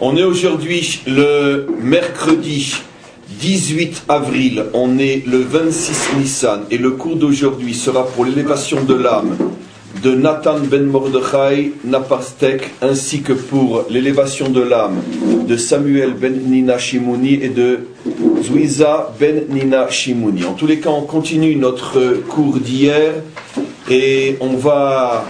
On est aujourd'hui le mercredi 18 avril, on est le 26 Nissan et le cours d'aujourd'hui sera pour l'élévation de l'âme de Nathan ben Mordechai Napastek ainsi que pour l'élévation de l'âme de Samuel ben Nina Shimouni et de Zouiza ben Nina Shimouni. En tous les cas, on continue notre cours d'hier et on va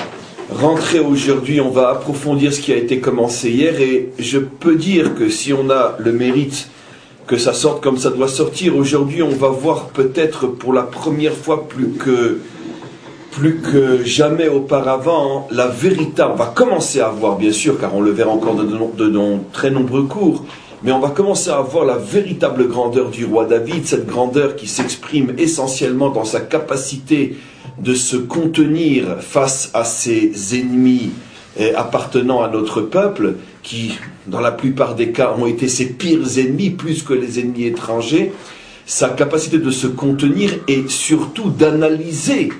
rentrer aujourd'hui, on va approfondir ce qui a été commencé hier et je peux dire que si on a le mérite que ça sorte comme ça doit sortir, aujourd'hui on va voir peut-être pour la première fois plus que plus que jamais auparavant la véritable, on va commencer à voir bien sûr car on le verra encore de, de très nombreux cours, mais on va commencer à voir la véritable grandeur du roi David, cette grandeur qui s'exprime essentiellement dans sa capacité de se contenir face à ses ennemis eh, appartenant à notre peuple, qui, dans la plupart des cas, ont été ses pires ennemis, plus que les ennemis étrangers, sa capacité de se contenir et surtout d'analyser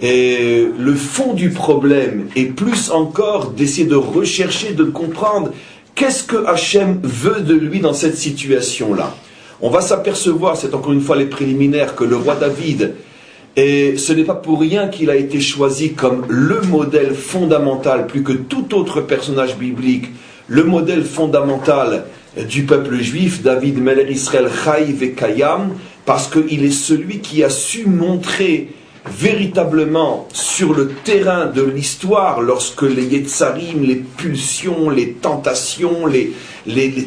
eh, le fond du problème et plus encore d'essayer de rechercher, de comprendre qu'est-ce que Hachem veut de lui dans cette situation-là. On va s'apercevoir, c'est encore une fois les préliminaires, que le roi David et ce n'est pas pour rien qu'il a été choisi comme le modèle fondamental, plus que tout autre personnage biblique, le modèle fondamental du peuple juif, David Meler Israël et Kayam, parce qu'il est celui qui a su montrer véritablement sur le terrain de l'histoire, lorsque les Yetzarim, les pulsions, les tentations,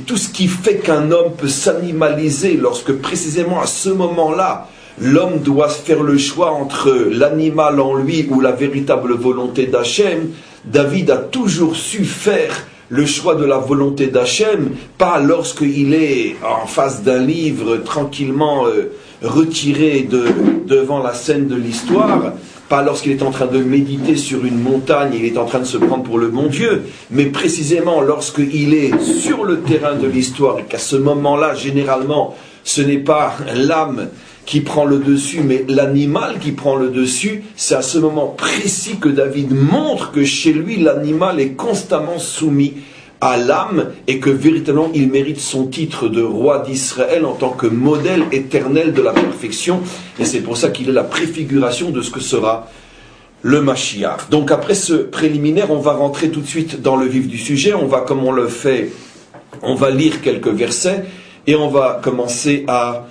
tout ce qui fait qu'un homme peut s'animaliser, lorsque précisément à ce moment-là, l'homme doit faire le choix entre l'animal en lui ou la véritable volonté d'Hachem, David a toujours su faire le choix de la volonté d'Hachem, pas lorsqu'il est en face d'un livre tranquillement euh, retiré de, devant la scène de l'histoire, pas lorsqu'il est en train de méditer sur une montagne, il est en train de se prendre pour le bon Dieu, mais précisément lorsqu'il est sur le terrain de l'histoire et qu'à ce moment-là, généralement, ce n'est pas l'âme qui prend le dessus, mais l'animal qui prend le dessus, c'est à ce moment précis que David montre que chez lui, l'animal est constamment soumis à l'âme et que véritablement il mérite son titre de roi d'Israël en tant que modèle éternel de la perfection. Et c'est pour ça qu'il est la préfiguration de ce que sera le Mashiach. Donc après ce préliminaire, on va rentrer tout de suite dans le vif du sujet. On va, comme on le fait, on va lire quelques versets et on va commencer à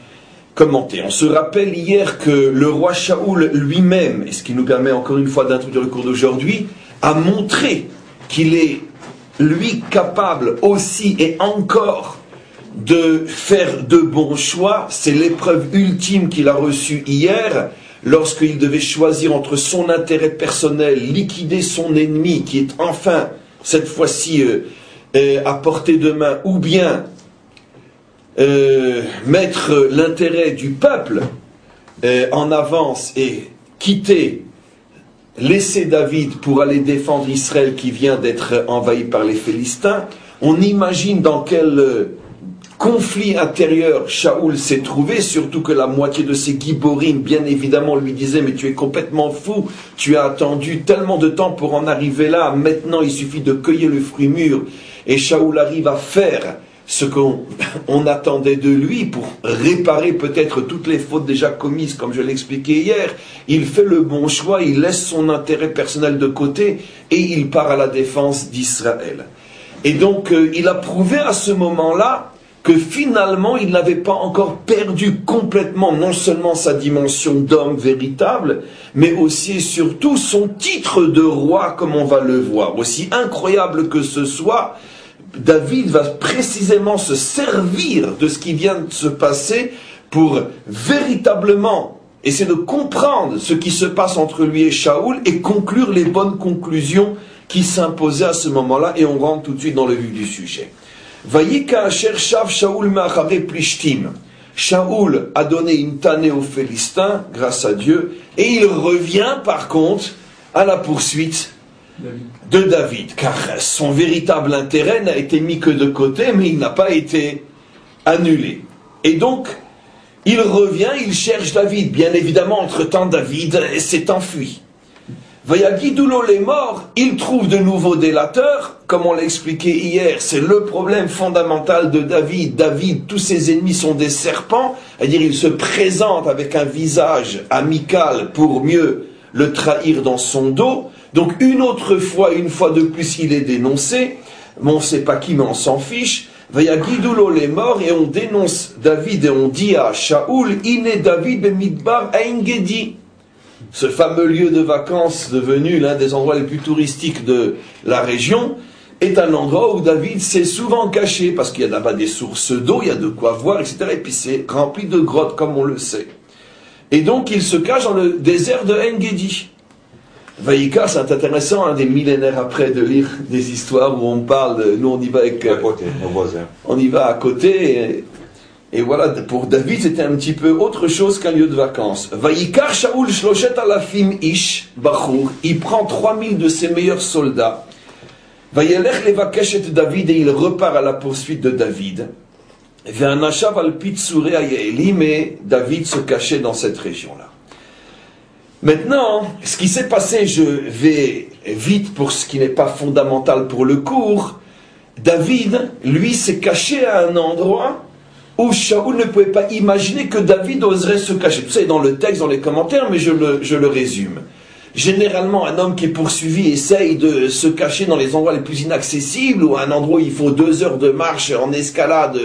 on se rappelle hier que le roi Shaoul lui-même, et ce qui nous permet encore une fois d'introduire le cours d'aujourd'hui, a montré qu'il est lui capable aussi et encore de faire de bons choix. C'est l'épreuve ultime qu'il a reçue hier lorsqu'il devait choisir entre son intérêt personnel, liquider son ennemi qui est enfin, cette fois-ci, euh, euh, à portée de main, ou bien euh, mettre l'intérêt du peuple euh, en avance et quitter, laisser David pour aller défendre Israël qui vient d'être envahi par les Philistins, on imagine dans quel euh, conflit intérieur Shaoul s'est trouvé, surtout que la moitié de ses giborim, bien évidemment, lui disait Mais tu es complètement fou, tu as attendu tellement de temps pour en arriver là, maintenant il suffit de cueillir le fruit mûr. Et Shaoul arrive à faire ce qu'on attendait de lui pour réparer peut-être toutes les fautes déjà commises, comme je l'expliquais hier. Il fait le bon choix, il laisse son intérêt personnel de côté et il part à la défense d'Israël. Et donc, euh, il a prouvé à ce moment-là que finalement, il n'avait pas encore perdu complètement non seulement sa dimension d'homme véritable, mais aussi et surtout son titre de roi, comme on va le voir. Aussi incroyable que ce soit, David va précisément se servir de ce qui vient de se passer pour véritablement essayer de comprendre ce qui se passe entre lui et Shaoul et conclure les bonnes conclusions qui s'imposaient à ce moment-là et on rentre tout de suite dans le vif du sujet. Shaoul a une une tannée aux Philistins grâce à Dieu et il revient par contre à la poursuite de David, car son véritable intérêt n'a été mis que de côté, mais il n'a pas été annulé. Et donc, il revient, il cherche David. Bien évidemment, entre-temps, David s'est enfui. Vayagidoulo les morts, il trouve de nouveaux délateurs, comme on l'a expliqué hier, c'est le problème fondamental de David. David, tous ses ennemis sont des serpents, c'est-à-dire il se présente avec un visage amical pour mieux le trahir dans son dos. Donc une autre fois, une fois de plus, il est dénoncé, mais on ne sait pas qui, mais on s'en fiche. Vayagidoulo les morts, et on dénonce David et on dit à Shaoul, Iné David ben midbar aingedi ce fameux lieu de vacances devenu l'un des endroits les plus touristiques de la région, est un endroit où David s'est souvent caché, parce qu'il y a là-bas des sources d'eau, il y a de quoi voir, etc. Et puis c'est rempli de grottes, comme on le sait. Et donc il se cache dans le désert de Engedi. Vaïka, c'est intéressant, hein, des millénaires après, de lire des histoires où on parle, de, nous on y va avec... À côté, On y va à côté, et voilà, pour David, c'était un petit peu autre chose qu'un lieu de vacances. Vaïkar Shaoul Shloshet Alafim Ish Bachur, il prend 3000 de ses meilleurs soldats. Vayelech Levakeshet David et il repart à la poursuite de David. Ve'anashav al mais David se cachait dans cette région-là. Maintenant, ce qui s'est passé, je vais vite pour ce qui n'est pas fondamental pour le cours. David, lui, s'est caché à un endroit où Shaoul ne pouvait pas imaginer que David oserait se cacher. Tout ça est dans le texte, dans les commentaires, mais je le, je le résume. Généralement, un homme qui est poursuivi essaye de se cacher dans les endroits les plus inaccessibles ou un endroit où il faut deux heures de marche en escalade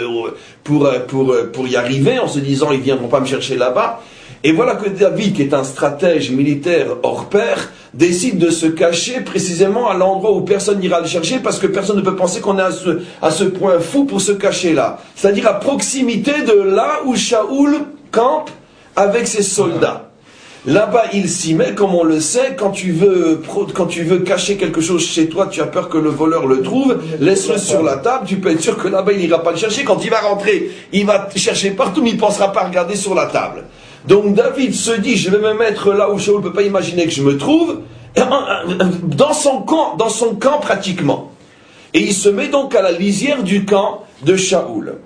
pour, pour, pour y arriver en se disant ils viendront pas me chercher là-bas. Et voilà que David, qui est un stratège militaire hors pair, décide de se cacher précisément à l'endroit où personne n'ira le chercher parce que personne ne peut penser qu'on est à ce, à ce point fou pour se cacher là. C'est-à-dire à proximité de là où Shaoul campe avec ses soldats. Là-bas, il s'y met, comme on le sait, quand tu, veux, quand tu veux cacher quelque chose chez toi, tu as peur que le voleur le trouve, laisse-le sur la table, tu peux être sûr que là-bas, il n'ira pas le chercher. Quand il va rentrer, il va chercher partout, mais il ne pensera pas regarder sur la table. Donc David se dit, je vais me mettre là où Shaoul ne peut pas imaginer que je me trouve, dans son camp, dans son camp pratiquement. Et il se met donc à la lisière du camp de Shaoul.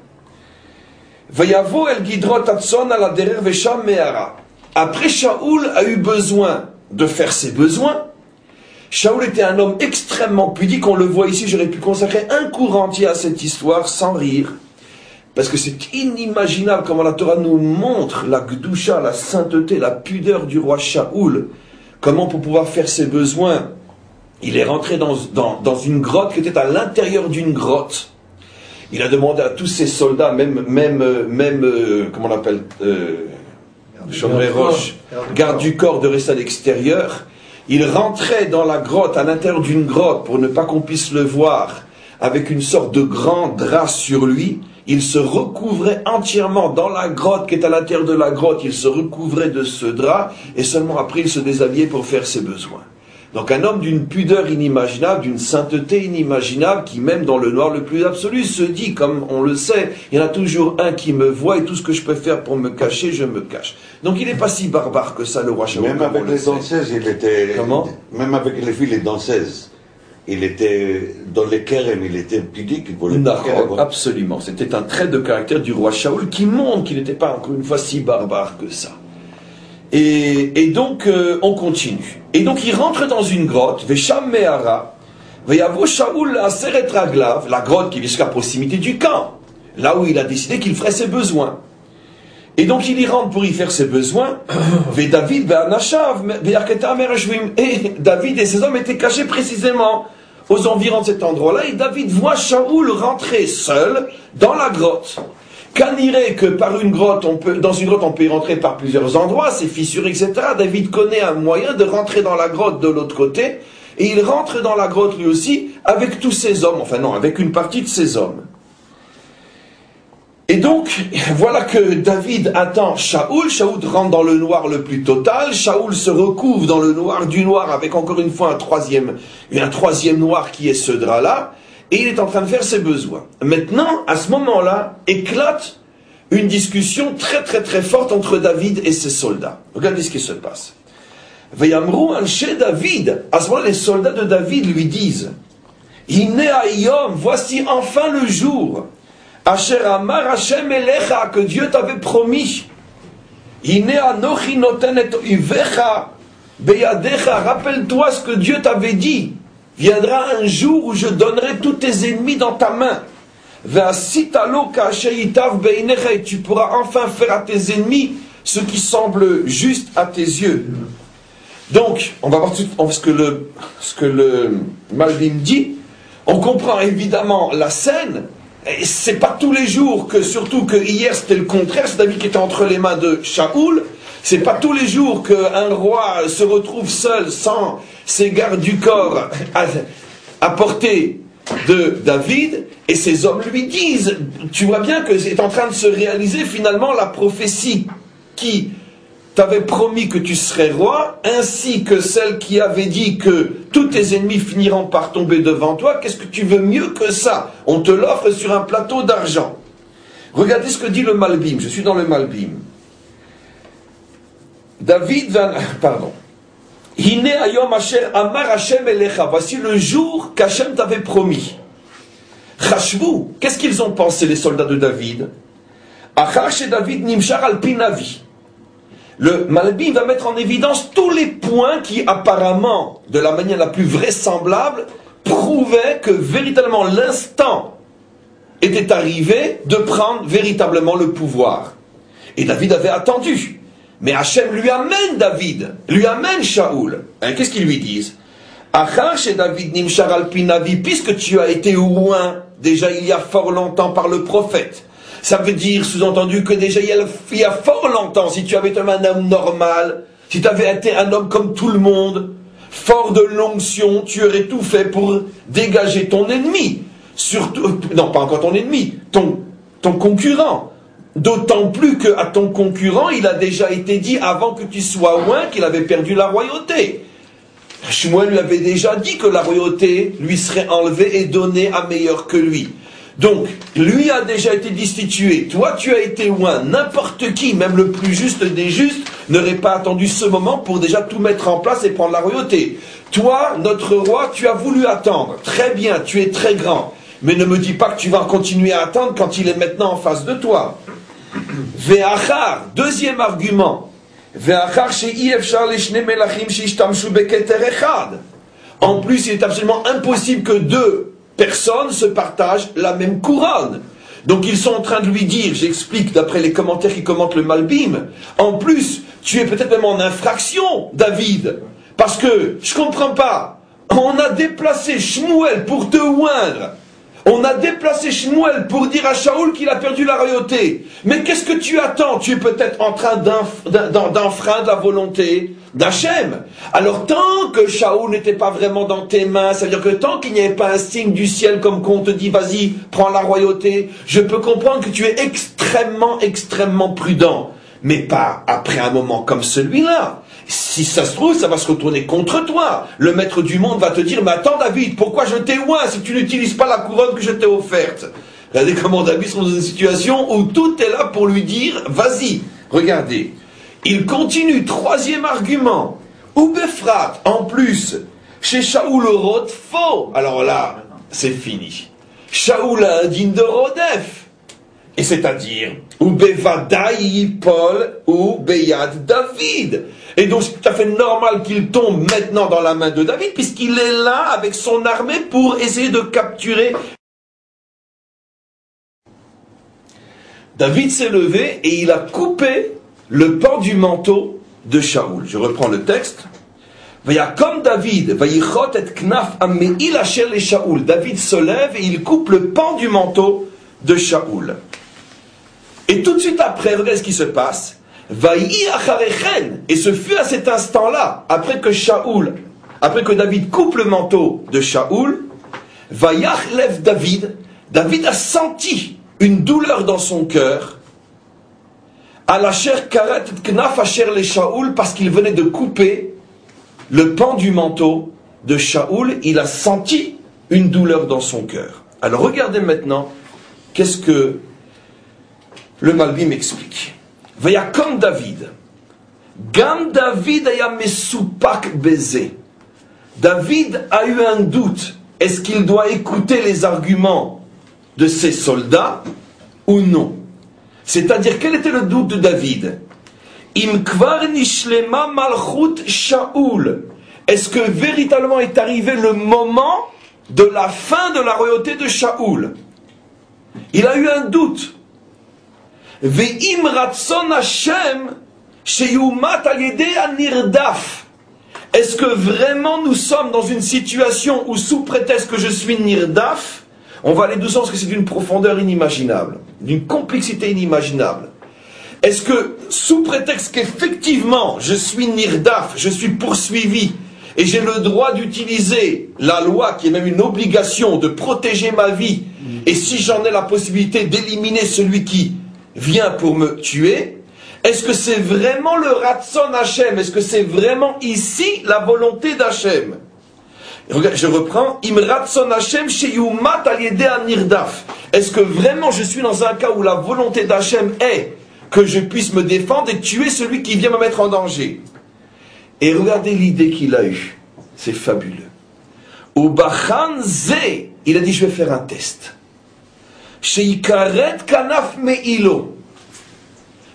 Après, Shaoul a eu besoin de faire ses besoins. Shaoul était un homme extrêmement pudique, on le voit ici, j'aurais pu consacrer un cours entier à cette histoire sans rire. Parce que c'est inimaginable comment la Torah nous montre la gdusha, la sainteté, la pudeur du roi Shaoul. Comment pour pouvoir faire ses besoins, il est rentré dans, dans, une grotte qui était à l'intérieur d'une grotte. Il a demandé à tous ses soldats, même, même, même euh, comment on appelle, euh, Roche, garde du corps, de rester à l'extérieur. Il rentrait dans la grotte, à l'intérieur d'une grotte, pour ne pas qu'on puisse le voir, avec une sorte de grand drap sur lui il se recouvrait entièrement dans la grotte qui est à l'intérieur de la grotte, il se recouvrait de ce drap et seulement après il se déshabillait pour faire ses besoins. Donc un homme d'une pudeur inimaginable, d'une sainteté inimaginable, qui même dans le noir le plus absolu se dit, comme on le sait, il y en a toujours un qui me voit et tout ce que je peux faire pour me cacher, je me cache. Donc il n'est pas si barbare que ça, le roi Shaul. Même avec les danseuses, il était... Comment? Même avec les filles, les danseuses il était dans les kérem, il était pudique, il voulait pas Absolument, c'était un trait de caractère du roi Shaoul qui montre qu'il n'était pas encore une fois si barbare que ça. Et, donc euh, on continue. Et donc il rentre dans une grotte, Vesham Mehara, Veyavo Shaoul Aseret Raglav, la grotte qui est jusqu'à proximité du camp, là où il a décidé qu'il ferait ses besoins. Et donc il y rentre pour y faire ses besoins. Et David et David et ses hommes étaient cachés précisément aux environs de cet endroit-là, et David voit Shaoul rentrer seul dans la grotte. irait que par une grotte, on peut, dans une grotte, on peut y rentrer par plusieurs endroits, c'est fissuré, etc. David connaît un moyen de rentrer dans la grotte de l'autre côté, et il rentre dans la grotte lui aussi avec tous ses hommes, enfin non, avec une partie de ses hommes. Et donc, voilà que David attend Shaoul. Shaoul rentre dans le noir le plus total. Shaoul se recouvre dans le noir du noir avec encore une fois un troisième, noir qui est ce drap-là. Et il est en train de faire ses besoins. Maintenant, à ce moment-là, éclate une discussion très très très forte entre David et ses soldats. Regardez ce qui se passe. Vayamrou chez David. À ce moment-là, les soldats de David lui disent, Inéaïom, voici enfin le jour Asher Amar Hashem Elecha, que Dieu t'avait promis. Rappelle-toi ce que Dieu t'avait dit. Viendra un jour où je donnerai tous tes ennemis dans ta main. Et tu pourras enfin faire à tes ennemis ce qui semble juste à tes yeux. Donc, on va voir ce que le, ce que le Malbim dit. On comprend évidemment la scène. C'est pas tous les jours que, surtout que hier c'était le contraire, c'est David qui était entre les mains de Shaoul. C'est pas tous les jours qu'un roi se retrouve seul, sans ses gardes du corps à, portée de David, et ces hommes lui disent, tu vois bien que c'est en train de se réaliser finalement la prophétie qui t'avait promis que tu serais roi, ainsi que celle qui avait dit que tous tes ennemis finiront par tomber devant toi, qu'est-ce que tu veux mieux que ça? On te l'offre sur un plateau d'argent. Regardez ce que dit le Malbim, je suis dans le Malbim. David va... Pardon. Voici le jour qu'Hachem t'avait promis. Chashvu, qu'est-ce qu'ils ont pensé les soldats de David? David Nimshar al Pinavi le Malbim va mettre en évidence tous les points qui, apparemment, de la manière la plus vraisemblable, prouvaient que véritablement l'instant était arrivé de prendre véritablement le pouvoir. Et David avait attendu. Mais Hachem lui amène David, lui amène Shaoul. Hein, Qu'est-ce qu'ils lui disent? David Nimshar al puisque tu as été loin déjà il y a fort longtemps par le prophète, ça veut dire, sous-entendu, que déjà il y, a, fort longtemps, si tu avais été un homme normal, si tu avais été un homme comme tout le monde, fort de l'onction, tu aurais tout fait pour dégager ton ennemi. Surtout, non, pas encore ton ennemi, ton, ton concurrent. D'autant plus qu'à ton concurrent, il a déjà été dit avant que tu sois loin qu'il avait perdu la royauté. Shmuel lui avait déjà dit que la royauté lui serait enlevée et donnée à meilleur que lui. Donc, lui a déjà été destitué, toi tu as été loin, n'importe qui, même le plus juste des justes, n'aurait pas attendu ce moment pour déjà tout mettre en place et prendre la royauté. Toi, notre roi, tu as voulu attendre. Très bien, tu es très grand. Mais ne me dis pas que tu vas continuer à attendre quand il est maintenant en face de toi. Ve'achar, deuxième argument. Ve'achar En plus, il est absolument impossible que deux personne se partage la même couronne. Donc ils sont en train de lui dire, j'explique d'après les commentaires qui commentent le Malbim, en plus, tu es peut-être même en infraction, David, parce que je comprends pas. On a déplacé Shmuel pour te oindre. On a déplacé Shmuel pour dire à Shaoul qu'il a perdu la royauté. Mais qu'est-ce que tu attends? Tu es peut-être en train d'enfreindre la volonté d'Hachem. Alors tant que Shaoul n'était pas vraiment dans tes mains, c'est-à-dire que tant qu'il n'y avait pas un signe du ciel comme qu'on te dit vas-y, prends la royauté, je peux comprendre que tu es extrêmement, extrêmement prudent. Mais pas après un moment comme celui-là. Si ça se trouve, ça va se retourner contre toi. Le maître du monde va te dire, mais attends David, pourquoi je t'ai si tu n'utilises pas la couronne que je t'ai offerte? Regardez comment David sont dans une situation où tout est là pour lui dire, vas-y, regardez. Il continue, troisième argument. Ou Befrat, en plus, chez Shaoul Roth, faux. Alors là, c'est fini. Shaoul a un de Rodef. Et c'est-à-dire, ou Bevadaï Paul, ou Beyad David. Et donc c'est tout à fait normal qu'il tombe maintenant dans la main de David, puisqu'il est là avec son armée pour essayer de capturer. David s'est levé et il a coupé le pan du manteau de Shaoul. Je reprends le texte. comme David. David se lève et il coupe le pan du manteau de Shaoul. Et tout de suite après, regardez ce qui se passe. Et ce fut à cet instant-là, après que après que David coupe le manteau de Shaoul, lève David. David a senti une douleur dans son cœur. À la chair karet knaf les Shaoul parce qu'il venait de couper le pan du manteau de Shaoul. Il a senti une douleur dans son cœur. Alors regardez maintenant qu'est-ce que le Malbim explique. Comme David. Gam David a eu un doute. Est-ce qu'il doit écouter les arguments de ses soldats ou non? C'est-à-dire, quel était le doute de David? Est-ce que véritablement est arrivé le moment de la fin de la royauté de Shaoul Il a eu un doute. Ve'im ratson Hashem sheyumat al nirdaf. Est-ce que vraiment nous sommes dans une situation où, sous prétexte que je suis nirdaf, on va aller doucement parce que c'est d'une profondeur inimaginable, d'une complexité inimaginable. Est-ce que, sous prétexte qu'effectivement je suis nirdaf, je suis poursuivi, et j'ai le droit d'utiliser la loi qui est même une obligation de protéger ma vie, et si j'en ai la possibilité d'éliminer celui qui vient pour me tuer, est-ce que c'est vraiment le Ratson Hachem Est-ce que c'est vraiment ici la volonté d'Hachem je reprends. Hashem sheyumat nirdaf. Est-ce que vraiment je suis dans un cas où la volonté d'Hachem est que je puisse me défendre et tuer celui qui vient me mettre en danger? Et regardez l'idée qu'il a eue. C'est fabuleux. Au Ze, il a dit je vais faire un test.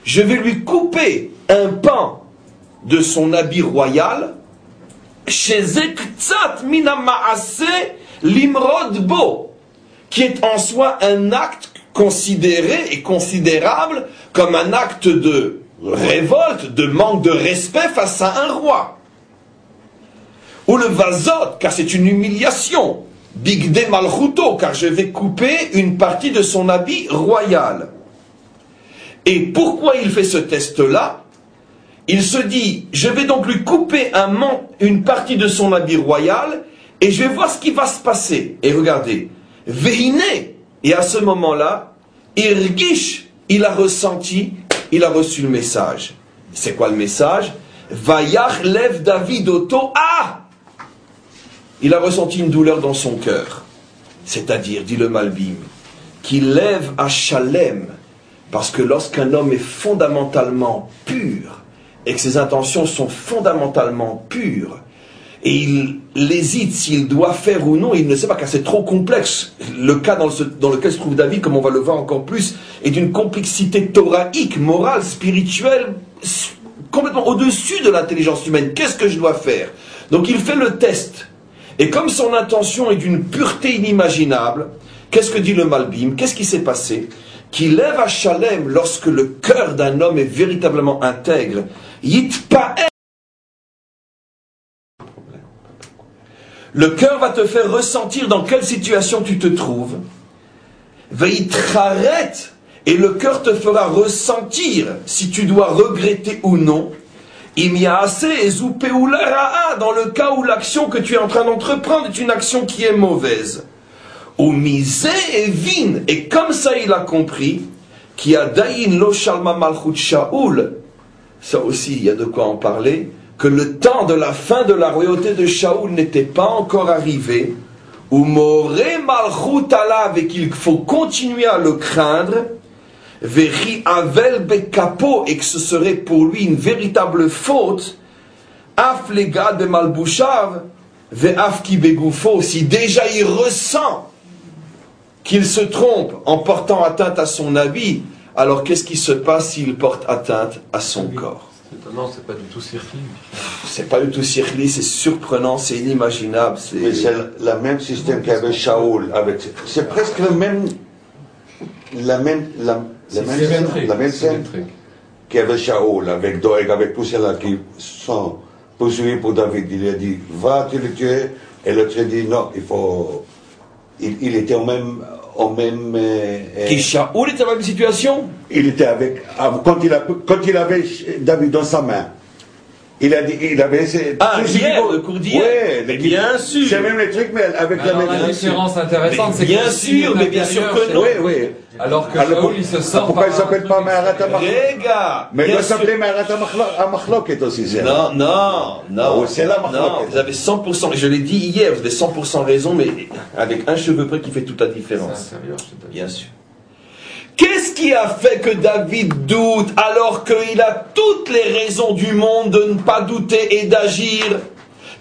Je vais lui couper un pan de son habit royal limrod bo, qui est en soi un acte considéré et considérable comme un acte de révolte, de manque de respect face à un roi. Ou le vazot, car c'est une humiliation. Bigde malchuto, car je vais couper une partie de son habit royal. Et pourquoi il fait ce test-là? Il se dit, je vais donc lui couper un une partie de son habit royal, et je vais voir ce qui va se passer. Et regardez, Vehine, et à ce moment-là, Irgish, il a ressenti, il a reçu le message. C'est quoi le message? Vayach lève David auto. Ah Il a ressenti une douleur dans son cœur. C'est-à-dire, dit le Malbim, qu'il lève à Chalem, parce que lorsqu'un homme est fondamentalement pur, et que ses intentions sont fondamentalement pures, et il, hésite s'il doit faire ou non, il ne sait pas car c'est trop complexe. Le cas dans, lequel se trouve David, comme on va le voir encore plus, est d'une complexité thoraïque, morale, spirituelle, complètement au-dessus de l'intelligence humaine. Qu'est-ce que je dois faire? Donc il fait le test. Et comme son intention est d'une pureté inimaginable, qu'est-ce que dit le Malbim? Qu'est-ce qui s'est passé? Qui lève à Chalem lorsque le cœur d'un homme est véritablement intègre le cœur va te faire ressentir dans quelle situation tu te trouves. Et le cœur te fera ressentir si tu dois regretter ou non. Dans le cas où l'action que tu es en train d'entreprendre est une action qui est mauvaise. Et vin. Et comme ça il a compris, qui a daïn lo shalma malchut shaul, ça aussi il y a de quoi en parler, que le temps de la fin de la royauté de Shaoul n'était pas encore arrivé, ou Moré Malchut et qu'il faut continuer à le craindre, Veri Avel Bekapo, et que ce serait pour lui une véritable faute, Af de Malbouchav, Ve'af Begoufo, si déjà il ressent qu'il se trompe en portant atteinte à son habit, alors qu'est-ce qui se passe s'il porte atteinte à son corps? Non, c'est pas du tout circli. C'est pas du tout circli, c'est surprenant, c'est inimaginable. Mais c'est le même système qu'avait Shaoul. Avec... C'est presque le même. La même, la, même, la même scène Shaoul, avec Doeg, avec tous ceux-là qui sont poursuivis pour David. Il a dit Va, tu le tuer. Et l'autre a dit Non, il faut. Il, il était au même, au même. Euh, Qui Shaoul était dans la même situation? Il était avec. Quand il, a, quand il avait David dans sa main. Il, a dit, il avait Ah, hier, le cours d'hier. Oui, bien sûr. C'est même les trucs, mais avec la même... La différence intéressante, c'est que... Bien sûr, mais bien sûr que non. Oui, oui. Alors que Alors, il se sort Pourquoi il ne s'appelle pas Maharat Rega Mais il s'appelait Maharat Amachloket aussi, c'est Non, non, non. Oh, c'est là, Non, vous avez 100%, je l'ai dit hier, vous avez 100% raison, mais avec un cheveu près qui fait toute la différence. Bien sûr. Qu'est-ce qui a fait que David doute alors qu'il a toutes les raisons du monde de ne pas douter et d'agir,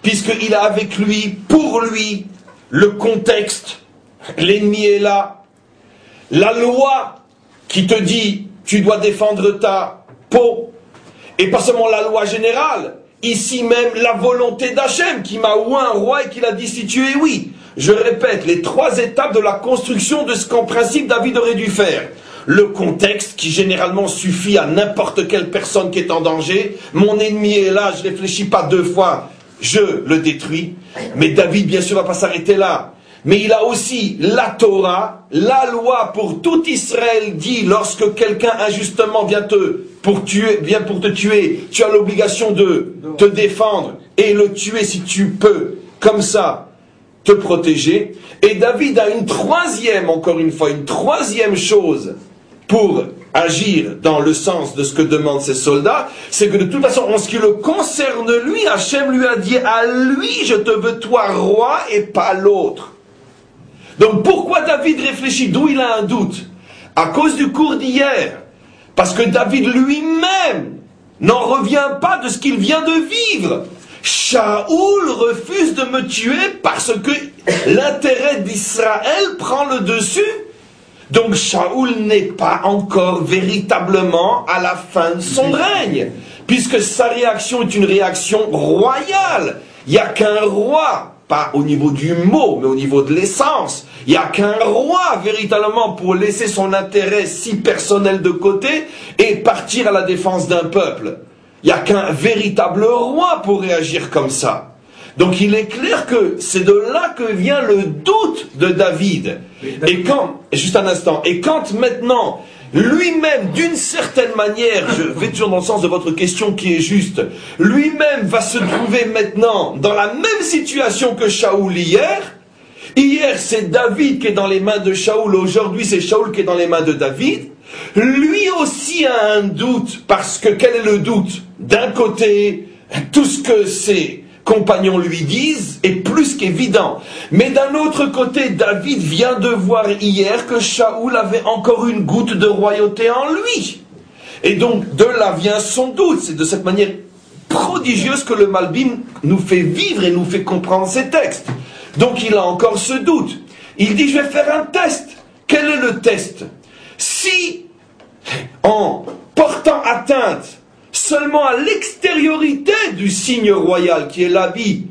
puisqu'il a avec lui, pour lui, le contexte, l'ennemi est là, la loi qui te dit tu dois défendre ta peau, Et pas seulement la loi générale, ici même la volonté d'Hachem qui m'a oué un roi et qui l'a destitué, oui. Je répète, les trois étapes de la construction de ce qu'en principe David aurait dû faire. Le contexte qui généralement suffit à n'importe quelle personne qui est en danger. Mon ennemi est là, je réfléchis pas deux fois, je le détruis. Mais David, bien sûr, va pas s'arrêter là. Mais il a aussi la Torah, la loi pour tout Israël dit lorsque quelqu'un injustement vient te pour vient pour te tuer, tu as l'obligation de te défendre et le tuer si tu peux, comme ça, te protéger. Et David a une troisième, encore une fois, une troisième chose pour agir dans le sens de ce que demandent ses soldats, c'est que de toute façon, en ce qui le concerne lui, Hachem lui a dit à lui, je te veux toi roi et pas l'autre. Donc pourquoi David réfléchit? D'où il a un doute? À cause du cours d'hier. Parce que David lui-même n'en revient pas de ce qu'il vient de vivre. Shaoul refuse de me tuer parce que l'intérêt d'Israël prend le dessus. Donc Shaoul n'est pas encore véritablement à la fin de son règne, puisque sa réaction est une réaction royale. Il n'y a qu'un roi, pas au niveau du mot, mais au niveau de l'essence. Il n'y a qu'un roi véritablement pour laisser son intérêt si personnel de côté et partir à la défense d'un peuple. Il n'y a qu'un véritable roi pour réagir comme ça. Donc il est clair que c'est de là que vient le doute de David. Et quand, juste un instant, et quand maintenant, lui-même, d'une certaine manière, je vais toujours dans le sens de votre question qui est juste, lui-même va se trouver maintenant dans la même situation que Shaoul hier, Hier, c'est David qui est dans les mains de Shaoul. Aujourd'hui, c'est Shaoul qui est dans les mains de David. Lui aussi a un doute, parce que quel est le doute? D'un côté, tout ce que ses compagnons lui disent est plus qu'évident. Mais d'un autre côté, David vient de voir hier que Shaoul avait encore une goutte de royauté en lui. Et donc, de là vient son doute. C'est de cette manière prodigieuse que le Malbim nous fait vivre et nous fait comprendre ces textes. Donc il a encore ce doute. Il dit, je vais faire un test. Quel est le test? Si, en portant atteinte seulement à l'extériorité du signe royal qui est l'habit,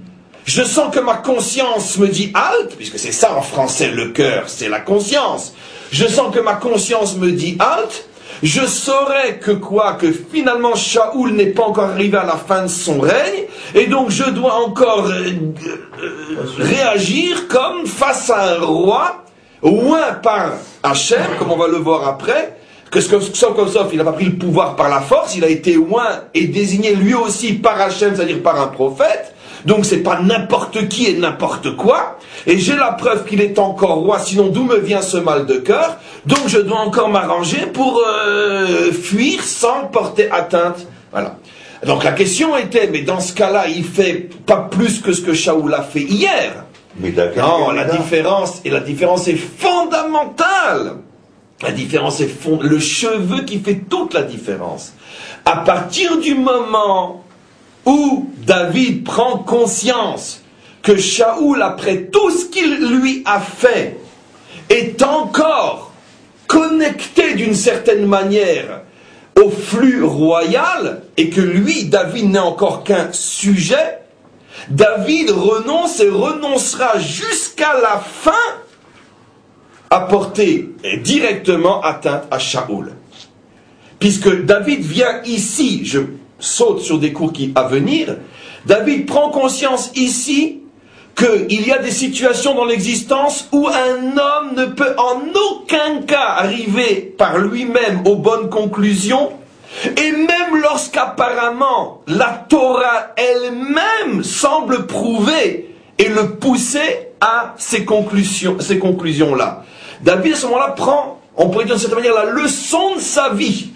je sens que ma conscience me dit halte, puisque c'est ça en français le cœur, c'est la conscience. Je sens que ma conscience me dit halte, je saurais que quoi Que finalement Shaoul n'est pas encore arrivé à la fin de son règne, et donc je dois encore euh, euh, réagir comme face à un roi, oint par Hachem, comme on va le voir après, que sauf il n'a pas pris le pouvoir par la force, il a été oint et désigné lui aussi par Hachem, c'est-à-dire par un prophète, donc c'est pas n'importe qui et n'importe quoi. Et j'ai la preuve qu'il est encore roi, sinon d'où me vient ce mal de cœur Donc je dois encore m'arranger pour euh, fuir sans porter atteinte. Voilà. Donc la question était, mais dans ce cas-là, il fait pas plus que ce que Shaoul a fait hier. Mais non, la différence, et la différence est fondamentale. La différence est fond, le cheveu qui fait toute la différence. À partir du moment où David prend conscience que Shaoul, après tout ce qu'il lui a fait, est encore connecté d'une certaine manière au flux royal et que lui, David, n'est encore qu'un sujet, David renonce et renoncera jusqu'à la fin à porter directement atteinte à Shaoul. Puisque David vient ici, je saute sur des cours qui à venir, David prend conscience ici qu'il y a des situations dans l'existence où un homme ne peut en aucun cas arriver par lui-même aux bonnes conclusions, et même lorsqu'apparemment la Torah elle-même semble prouver et le pousser à ces conclusions, ces conclusions-là. David à ce moment-là prend, on pourrait dire de cette manière, la leçon de sa vie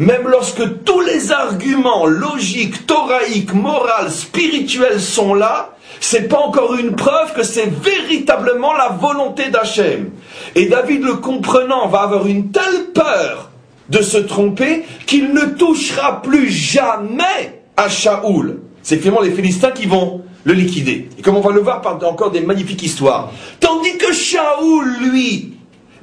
même lorsque tous les arguments logiques, thoraïques, morales, spirituels sont là, c'est pas encore une preuve que c'est véritablement la volonté d'Hachem. Et David, le comprenant, va avoir une telle peur de se tromper qu'il ne touchera plus jamais à Shaoul. C'est finalement les Philistins qui vont le liquider. Et comme on va le voir par encore des magnifiques histoires. Tandis que Shaoul, lui,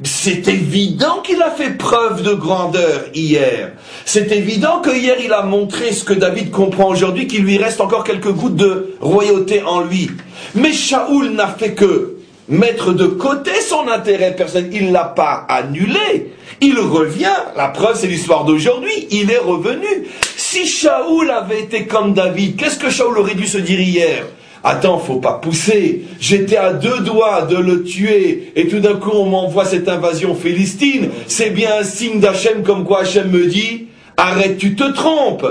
C'est évident qu'il a fait preuve de grandeur hier. C'est évident que hier il a montré ce que David comprend aujourd'hui, qu'il lui reste encore quelques gouttes de royauté en lui. Mais Shaoul n'a fait que mettre de côté son intérêt personnel. Il l'a pas annulé. Il revient. La preuve, c'est l'histoire d'aujourd'hui. Il est revenu. Si Shaoul avait été comme David, qu'est-ce que Shaoul aurait dû se dire hier? Attends, faut pas pousser. J'étais à deux doigts de le tuer et tout d'un coup on m'envoie cette invasion philistine. C'est bien un signe d'Hachem comme quoi Hachem me dit arrête, tu te trompes.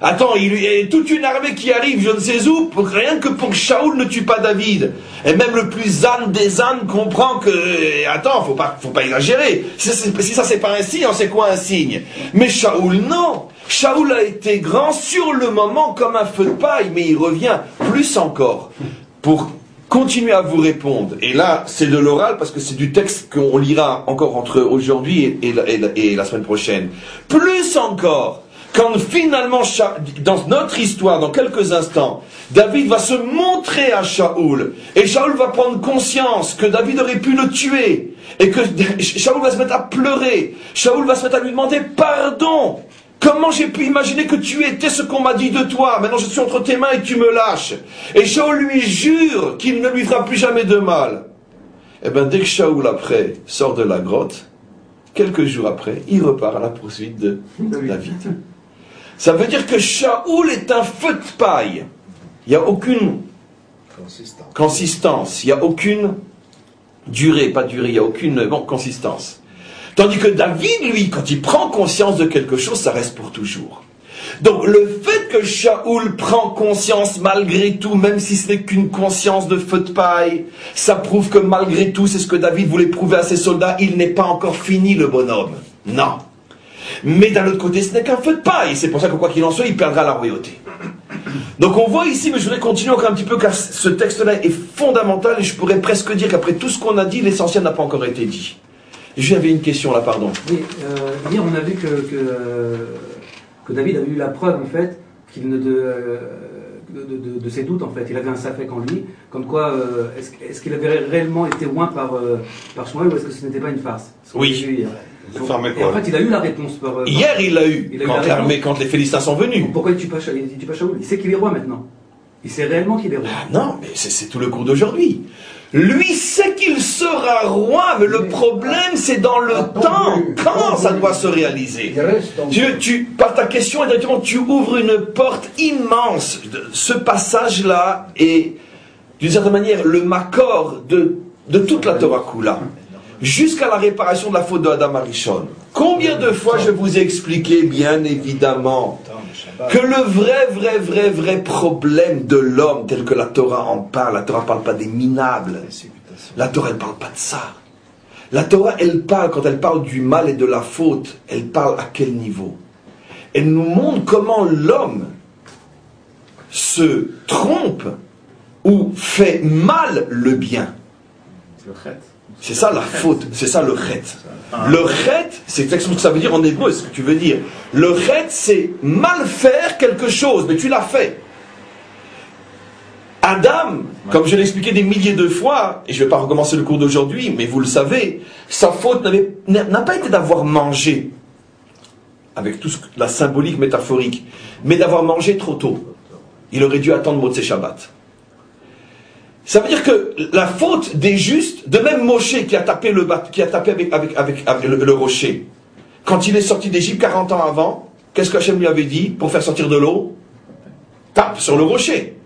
Attends, il y a toute une armée qui arrive, je ne sais où, pour, rien que pour que Shaoul ne tue pas David. Et même le plus âne des ânes comprend que, attends, faut pas, faut pas exagérer. Si, si ça c'est pas un signe, c'est quoi un signe? Mais Shaoul, non. Shaoul a été grand sur le moment comme un feu de paille, mais il revient plus encore pour continuer à vous répondre. Et là, c'est de l'oral parce que c'est du texte qu'on lira encore entre aujourd'hui et, la semaine prochaine. Plus encore, quand finalement, dans notre histoire, dans quelques instants, David va se montrer à Shaoul, et Shaoul va prendre conscience que David aurait pu le tuer, et que Shaoul va se mettre à pleurer, Shaoul va se mettre à lui demander pardon, Comment j'ai pu imaginer que tu étais ce qu'on m'a dit de toi? Maintenant je suis entre tes mains et tu me lâches. Et Shaoul lui jure qu'il ne lui fera plus jamais de mal. Eh bien dès que Shaoul après sort de la grotte, quelques jours après, il repart à la poursuite de David. Ça veut dire que Shaoul est un feu de paille. Il n'y a aucune consistance, il n'y a aucune durée, pas durée, il n'y a aucune bon, consistance. Tandis que David, lui, quand il prend conscience de quelque chose, ça reste pour toujours. Donc le fait que Shaoul prend conscience malgré tout, même si ce n'est qu'une conscience de feu de paille, ça prouve que malgré tout, c'est ce que David voulait prouver à ses soldats, il n'est pas encore fini le bonhomme. Non. Mais d'un autre côté, ce n'est qu'un feu de paille. C'est pour ça que quoi qu'il en soit, il perdra la royauté. Donc on voit ici, mais je voudrais continuer encore un petit peu car ce texte-là est fondamental et je pourrais presque dire qu'après tout ce qu'on a dit, l'essentiel n'a pas encore été dit. J'avais une question là, pardon. Oui, euh, hier on a vu que, que, David a eu la preuve en fait qu'il ne de, de, ses doutes en fait. Il avait un safek en lui, comme quoi euh, est-ce qu'il avait réellement été loin par, euh, par ou est-ce que ce n'était pas une farce Oui. Et en fait, il a eu la réponse. Par, hier, il l'a eu, il quand, l'armée, quand les Philistins sont venus. Pourquoi il ne tue pas, il tue pas Shaoul Il sait qu'il est roi maintenant. Il sait réellement qu'il est roi. Ah non, mais c'est tout le cours d'aujourd'hui. Lui sait qu'il sera roi, mais le problème c'est dans le temps. Quand ça doit se réaliser? Tu, tu, Par ta question, directement, tu ouvres une porte immense. Ce passage-là est, d'une certaine manière, le macor de, de toute la Torah Kula. Jusqu'à la réparation de la faute de Adam Arishon. Combien de fois je vous ai expliqué, bien évidemment, que le vrai, vrai, vrai, vrai problème de l'homme, tel que la Torah en parle, la Torah ne parle pas des minables. La Torah, ne parle pas de ça. La Torah, elle parle, quand elle parle du mal et de la faute, elle parle à quel niveau? Elle nous montre comment l'homme se trompe ou fait mal le bien. Ça la faute, c'est ça le chet. Le chet, c'est exactement ce que ça veut dire en hébreu, ce que tu veux dire. Le chet, c'est mal faire quelque chose, mais tu l'as fait. Adam, comme je l'ai expliqué des milliers de fois, et je ne vais pas recommencer le cours d'aujourd'hui, mais vous le savez, sa faute n'a pas été d'avoir mangé, avec toute la symbolique métaphorique, mais d'avoir mangé trop tôt. Il aurait dû attendre Motse Shabbat. Ça veut dire que la faute des justes, de même Moshe qui a tapé, le, avec, le, rocher, quand il est sorti d'Égypte 40 ans avant, qu'est-ce qu'Hachem lui avait dit pour faire sortir de l'eau? Tape sur le rocher.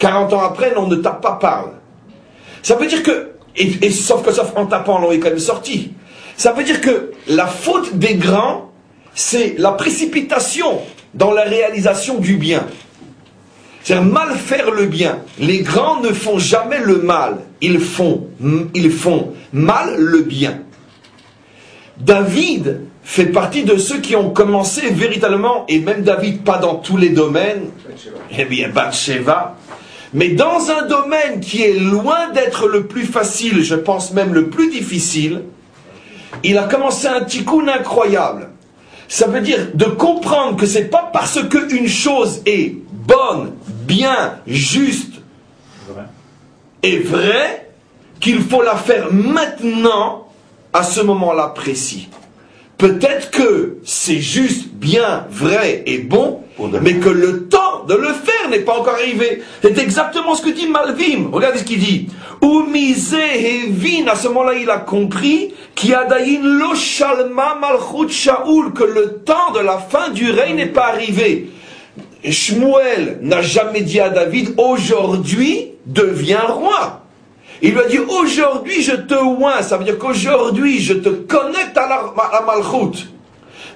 40 ans après, non, ne tape pas, parle. Ça veut dire que, et, sauf que sauf en tapant, l'eau est quand même sorti. Ça veut dire que la faute des grands, c'est la précipitation dans la réalisation du bien. C'est mal faire le bien. Les grands ne font jamais le mal. Ils font, ils font mal le bien. David fait partie de ceux qui ont commencé véritablement, et même David pas dans tous les domaines, eh bien Bathsheba, mais dans un domaine qui est loin d'être le plus facile, je pense même le plus difficile, il a commencé un tikkun incroyable. Ça veut dire de comprendre que c'est pas parce qu'une chose est bonne, bien, juste et vrai qu'il faut la faire maintenant à ce moment-là précis. Peut-être que c'est juste bien, vrai et bon, mais que le temps de le faire n'est pas encore arrivé. C'est exactement ce que dit Malvim. Regardez ce qu'il dit. Umise Hevin, à ce moment-là, il a compris qui a lo shalma malchut Shaoul, que le temps de la fin du règne n'est pas arrivé. Shmuel n'a jamais dit à David, aujourd'hui deviens roi. Il lui a dit, aujourd'hui je te oins, ça veut dire qu'aujourd'hui je te connecte à la, à.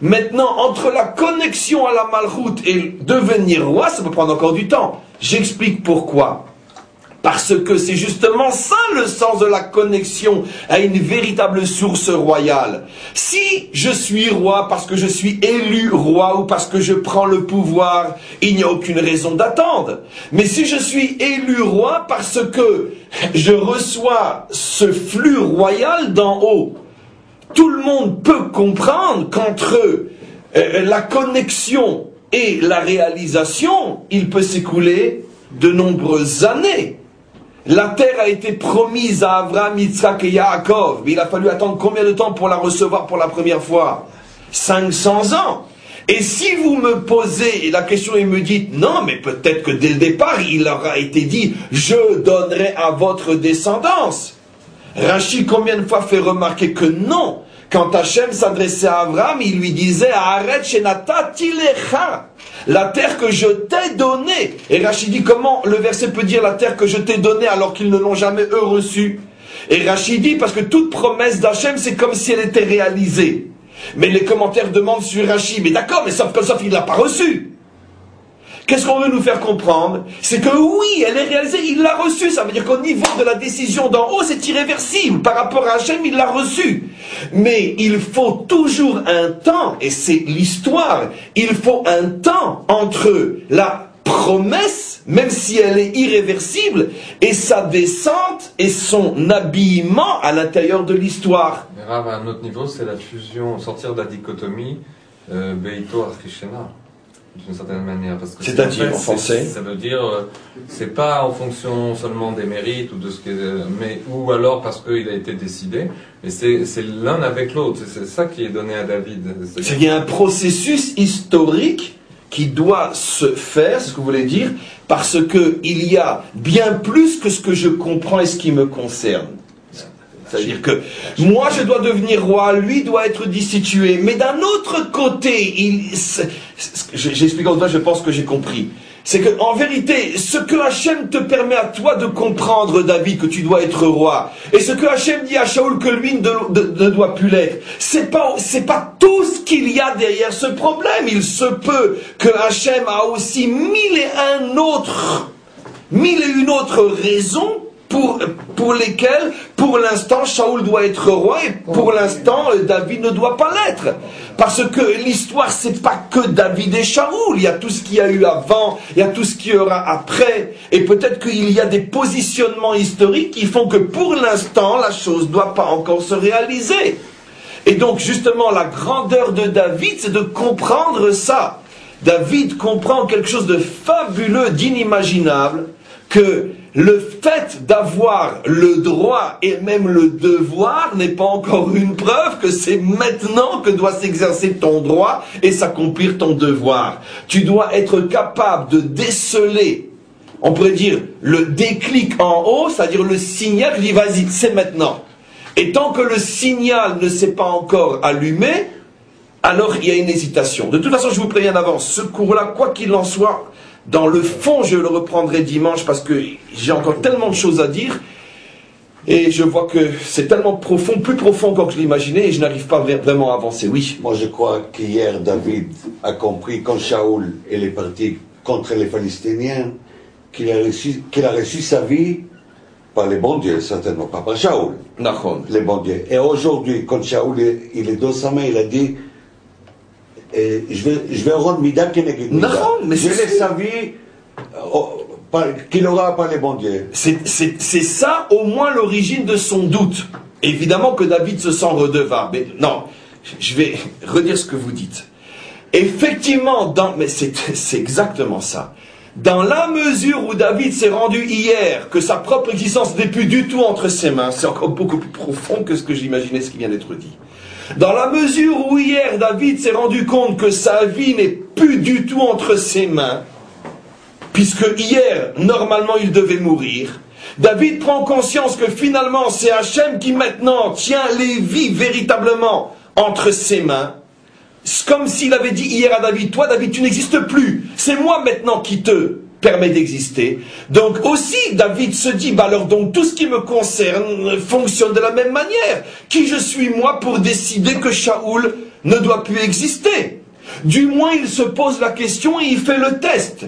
Maintenant, entre la connexion à la malchoute et devenir roi, ça peut prendre encore du temps. J'explique pourquoi. Parce que c'est justement ça le sens de la connexion à une véritable source royale. Si je suis roi parce que je suis élu roi ou parce que je prends le pouvoir, il n'y a aucune raison d'attendre. Mais si je suis élu roi parce que je reçois ce flux royal d'en haut, tout le monde peut comprendre qu'entre euh, la connexion et la réalisation, il peut s'écouler de nombreuses années. La terre a été promise à Abraham, Yitzhak et Yaakov. Mais il a fallu attendre combien de temps pour la recevoir pour la première fois? 500 ans. Et si vous me posez la question et me dites, non, mais peut-être que dès le départ, il leur a été dit, je donnerai à votre descendance. Rachid combien de fois fait remarquer que non. Quand Hachem s'adressait à Abraham, il lui disait, Arrête, la terre que je t'ai donnée. Et Rachid dit comment le verset peut dire la terre que je t'ai donnée alors qu'ils ne l'ont jamais eux reçue? Et Rachid dit parce que toute promesse d'Hachem c'est comme si elle était réalisée. Mais les commentaires demandent sur Rachid, mais d'accord, mais sauf que sauf il l'a pas reçue. Qu'est-ce qu'on veut nous faire comprendre C'est que oui, elle est réalisée, il l'a reçue. Ça veut dire qu'au niveau de la décision d'en haut, c'est irréversible. Par rapport à Hachem, il l'a reçue. Mais il faut toujours un temps, et c'est l'histoire, il faut un temps entre la promesse, même si elle est irréversible, et sa descente et son habillement à l'intérieur de l'histoire. Mais à un autre niveau, c'est la fusion, sortir de la dichotomie euh, Beito Archishena d'une certaine manière. C'est-à-dire en, français Ça veut dire, euh, c'est pas en fonction seulement des mérites ou de ce que, mais ou alors parce qu'il a été décidé, mais c'est l'un avec l'autre. C'est ça qui est donné à David. Il y a un processus historique qui doit se faire, c'est ce que vous voulez dire, parce que il y a bien plus que ce que je comprends et ce qui me concerne. C'est-à-dire que moi je dois devenir roi, lui doit être destitué. Mais d'un autre côté, il, j'explique en je pense que j'ai compris. C'est que, en vérité, ce que Hachem te permet à toi de comprendre, David, que tu dois être roi, et ce que Hachem dit à Shaoul que lui ne, doit plus l'être, c'est pas, c'est pas tout ce qu'il y a derrière ce problème. Il se peut que Hachem a aussi mille et un autres, mille et une autres raisons pour, pour lesquels, pour l'instant, Shaoul doit être roi et pour l'instant, David ne doit pas l'être. Parce que l'histoire, c'est pas que David et Shaoul. Il y a tout ce qu'il y a eu avant, il y a tout ce qu'il y aura après. Et peut-être qu'il y a des positionnements historiques qui font que pour l'instant, la chose ne doit pas encore se réaliser. Et donc, justement, la grandeur de David, c'est de comprendre ça. David comprend quelque chose de fabuleux, d'inimaginable, que le fait d'avoir le droit et même le devoir n'est pas encore une preuve que c'est maintenant que doit s'exercer ton droit et s'accomplir ton devoir. Tu dois être capable de déceler, on pourrait dire, le déclic en haut, c'est-à-dire le signal qui dit vas-y, c'est maintenant. Et tant que le signal ne s'est pas encore allumé, alors il y a une hésitation. De toute façon, je vous préviens d'avance, ce cours-là, quoi qu'il en soit, dans le fond, je le reprendrai dimanche parce que j'ai encore tellement de choses à dire. Et je vois que c'est tellement profond, plus profond que je l'imaginais, et je n'arrive pas vraiment à avancer. Oui. Moi, je crois qu'hier, David a compris, quand Shaoul est parti contre les Palestiniens, qu'il a, reçu, qu'il a reçu sa vie par les bons dieux, certainement, pas par Shaoul. Les bons dieux. Et aujourd'hui, quand Shaoul il est dans sa main, il a dit je vais, je vais rendre Mida Non, mais je laisse sa vie qu'il aura par les bons dieux. C'est ça au moins l'origine de son doute. Évidemment que David se sent redevable. Mais non, je vais redire ce que vous dites. Effectivement, dans, mais c'est exactement ça. Dans la mesure où David s'est rendu hier que sa propre existence n'est plus du tout entre ses mains, c'est encore beaucoup plus profond que ce que j'imaginais ce qui vient d'être dit. Dans la mesure où hier David s'est rendu compte que sa vie n'est plus du tout entre ses mains, puisque hier, normalement, il devait mourir, David prend conscience que finalement, c'est Hachem qui maintenant tient les vies véritablement entre ses mains. C'est comme s'il avait dit hier à David, toi David, tu n'existes plus. C'est moi maintenant qui te permet d'exister. Donc aussi, David se dit, bah alors donc tout ce qui me concerne fonctionne de la même manière. Qui je suis moi pour décider que Shaoul ne doit plus exister? Du moins, il se pose la question et il fait le test.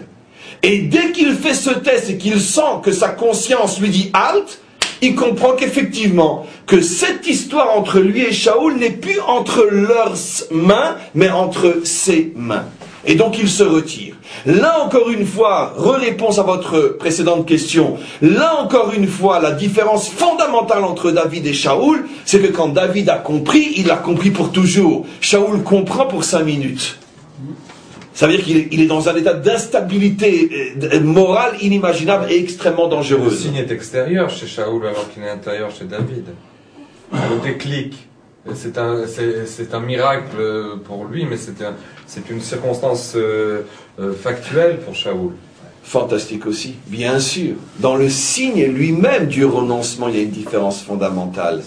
Et dès qu'il fait ce test et qu'il sent que sa conscience lui dit halte, il comprend qu'effectivement, que cette histoire entre lui et Shaoul n'est plus entre leurs mains, mais entre ses mains. Et donc il se retire. Là encore une fois, re-réponse à votre précédente question, là encore une fois, la différence fondamentale entre David et Shaoul, c'est que quand David a compris, il a compris pour toujours. Shaoul comprend pour cinq minutes. Ça veut dire qu'il est, dans un état d'instabilité euh, morale inimaginable et extrêmement dangereuse. Le signe est extérieur chez Shaoul alors qu'il est intérieur chez David. Le déclic. C'est un, c'est, un miracle pour lui, mais c'est, c'est une circonstance euh, euh, factuelle pour Shaoul. Fantastique aussi, bien sûr. Dans le signe lui-même du renoncement, il y a une différence fondamentale.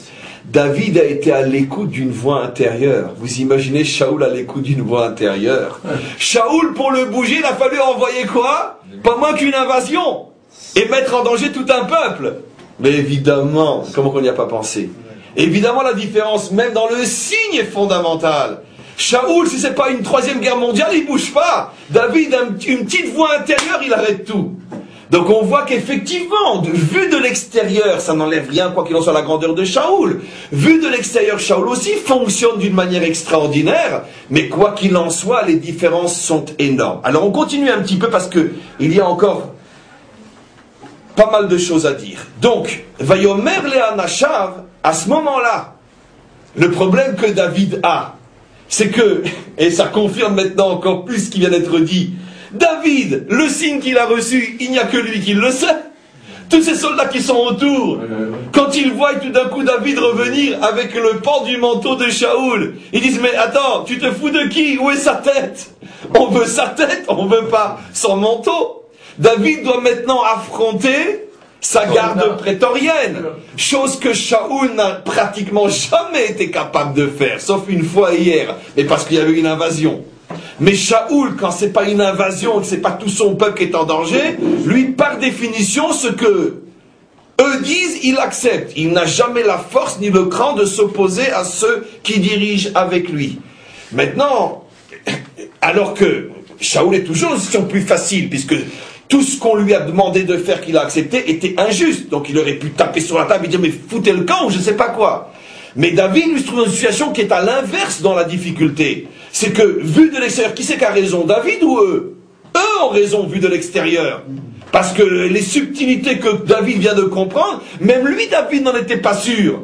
David a été à l'écoute d'une voix intérieure. Vous imaginez Shaoul à l'écoute d'une voix intérieure. Shaoul, pour le bouger, il a fallu envoyer quoi? Pas moins qu'une invasion. Et mettre en danger tout un peuple. Mais évidemment, comment on n'y a pas pensé? Évidemment, la différence, même dans le signe, est fondamentale. Shaoul, si c'est pas une troisième guerre mondiale, il bouge pas. David, une petite voix intérieure, il arrête tout. Donc on voit qu'effectivement, vu de l'extérieur, ça n'enlève rien, quoi qu'il en soit, la grandeur de Shaoul. Vu de l'extérieur, Shaoul aussi fonctionne d'une manière extraordinaire, mais quoi qu'il en soit, les différences sont énormes. Alors on continue un petit peu parce que il y a encore pas mal de choses à dire. Donc, Vayomer Leanashav, à ce moment-là, le problème que David a, c'est que, et ça confirme maintenant encore plus ce qui vient d'être dit, David, le signe qu'il a reçu, il n'y a que lui qui le sait. Tous ces soldats qui sont autour, quand ils voient tout d'un coup David revenir avec le pan du manteau de Shaoul, ils disent mais attends, tu te fous de qui? Où est sa tête? On veut sa tête, on veut pas son manteau. David doit maintenant affronter sa garde prétorienne, chose que Shaoul n'a pratiquement jamais été capable de faire, sauf une fois hier, mais parce qu'il y avait une invasion. Mais Shaoul, quand c'est pas une invasion, que c'est pas tout son peuple qui est en danger, lui, par définition, ce que eux disent, il accepte. Il n'a jamais la force ni le cran de s'opposer à ceux qui dirigent avec lui. Maintenant, alors que Shaoul est toujours une situation plus facile, puisque tout ce qu'on lui a demandé de faire qu'il a accepté était injuste. Donc il aurait pu taper sur la table et dire mais foutez le camp ou je ne sais pas quoi. Mais David lui se trouve dans une situation qui est à l'inverse dans la difficulté. C'est que, vu de l'extérieur, qui c'est qui a raison David ou eux? Eux ont raison, vu de l'extérieur. Parce que les subtilités que David vient de comprendre, même lui, David, n'en était pas sûr.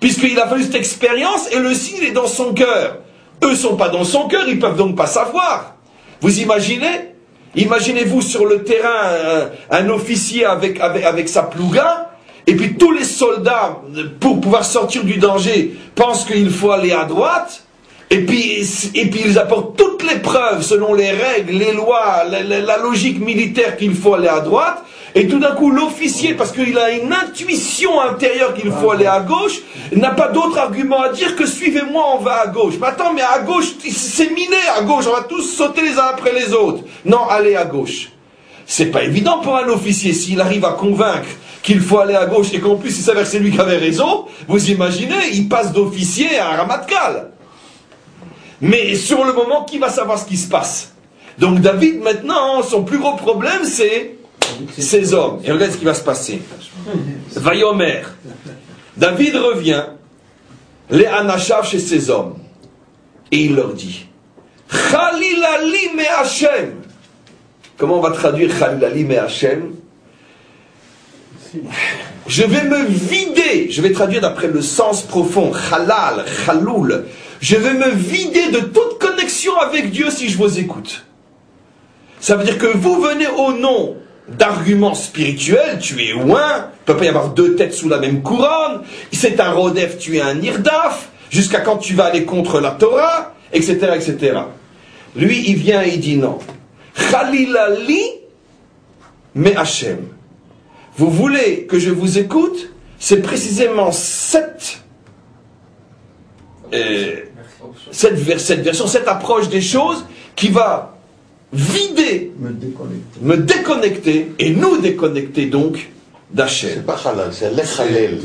Puisqu'il a fallu cette expérience et le signe est dans son cœur. Eux sont pas dans son cœur, ils peuvent donc pas savoir. Vous imaginez Imaginez-vous sur le terrain un, officier avec, sa plouga, et puis tous les soldats, pour pouvoir sortir du danger, pensent qu'il faut aller à droite, et puis ils apportent toutes les preuves selon les règles, les lois, la, logique militaire qu'il faut aller à droite. Et tout d'un coup, l'officier, parce qu'il a une intuition intérieure qu'il faut aller à gauche, n'a pas d'autre argument à dire que suivez-moi, on va à gauche. Mais attends, mais à gauche, c'est miné à gauche, on va tous sauter les uns après les autres. Non, allez à gauche. C'est pas évident pour un officier s'il arrive à convaincre qu'il faut aller à gauche et qu'en plus il s'avère que c'est lui qui avait raison. Vous imaginez, il passe d'officier à un ramatkal. Mais sur le moment, qui va savoir ce qui se passe? Donc David, maintenant, son plus gros problème, c'est ses hommes. Et regarde ce qui va se passer. Vayomer. David revient, les Anachav chez ses hommes. Et il leur dit Khalilali me Hashem. Comment on va traduire Khalilali me Hashem? Je vais me vider. Je vais traduire d'après le sens profond. Khalal, Khaloul je vais me vider de toute connexion avec Dieu si je vous écoute. Ça veut dire que vous venez au nom d'arguments spirituels, tu es loin, il peut pas y avoir deux têtes sous la même couronne, c'est un rodef, tu es un irdaf, jusqu'à quand tu vas aller contre la Torah, etc., etc. Lui, il vient et il dit non. Khalilali, mais Hachem. Vous voulez que je vous écoute? C'est précisément cette, euh, cette, cette version, cette approche des choses qui va vider, me déconnecter, me déconnecter et nous déconnecter donc d'Hachem. C'est pas halal, c'est l'echalel.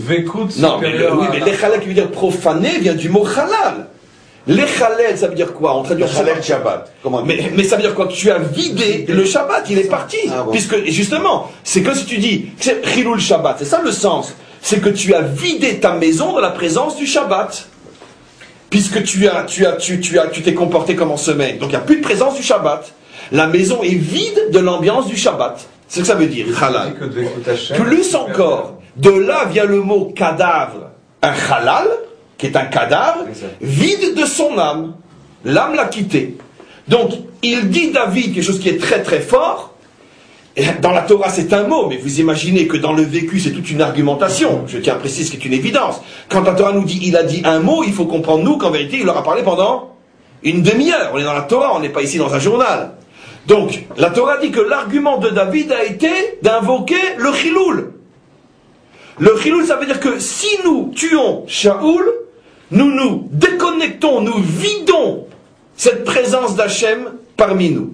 Non, mais le, oui, mais l'echalel qui veut dire profaner vient du mot halal. L'echalel, ça veut dire quoi? On traduit L'echalel Shabbat. Comment mais, mais ça veut dire quoi? Que tu as vidé le Shabbat, il est parti. Ah, Puisque, justement, c'est comme si tu dis, c'est Chilul Shabbat, c'est ça le sens. C'est que tu as vidé ta maison de la présence du Shabbat puisque tu as, tu as, tu, tu as, tu t'es comporté comme en semaine. Donc il n'y a plus de présence du Shabbat. La maison est vide de l'ambiance du Shabbat. C'est ce que ça veut dire, halal. Plus encore, de là vient le mot cadavre. Un halal, qui est un cadavre, vide de son âme. L'âme l'a quitté. Donc, il dit David quelque chose qui est très très fort, dans la Torah, c'est un mot, mais vous imaginez que dans le vécu, c'est toute une argumentation. Je tiens à préciser ce qui est une évidence. Quand la Torah nous dit il a dit un mot, il faut comprendre, nous, qu'en vérité, il leur a parlé pendant une demi-heure. On est dans la Torah, on n'est pas ici dans un journal. Donc, la Torah dit que l'argument de David a été d'invoquer le chiloul. Le chiloul, ça veut dire que si nous tuons Shaoul, nous nous déconnectons, nous vidons cette présence d'Hachem parmi nous.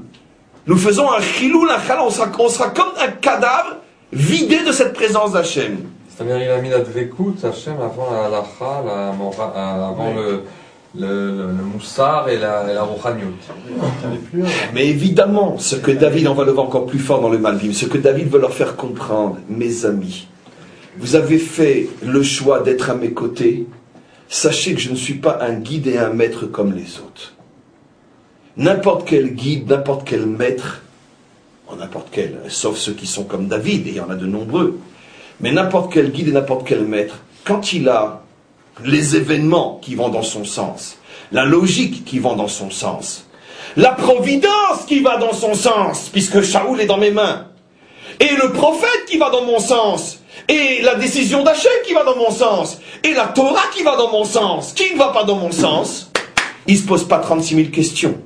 Nous faisons un chilou, un chalal, on sera, on sera comme un cadavre vidé de cette présence d'Hachem. C'est-à-dire il a mis la dvekout, Hachem, avant la la, avant le, le, le, moussard et la, la Mais évidemment, ce que David, on va le voir encore plus fort dans le Malvim, ce que David veut leur faire comprendre, mes amis, vous avez fait le choix d'être à mes côtés, sachez que je ne suis pas un guide et un maître comme les autres. N'importe quel guide, n'importe quel maître, n'importe quel, sauf ceux qui sont comme David, et il y en a de nombreux, mais n'importe quel guide et n'importe quel maître, quand il a les événements qui vont dans son sens, la logique qui va dans son sens, la providence qui va dans son sens, puisque Shaoul est dans mes mains, et le prophète qui va dans mon sens, et la décision d'achat qui va dans mon sens, et la Torah qui va dans mon sens, qui ne va pas dans mon sens, il ne se pose pas 36 000 questions.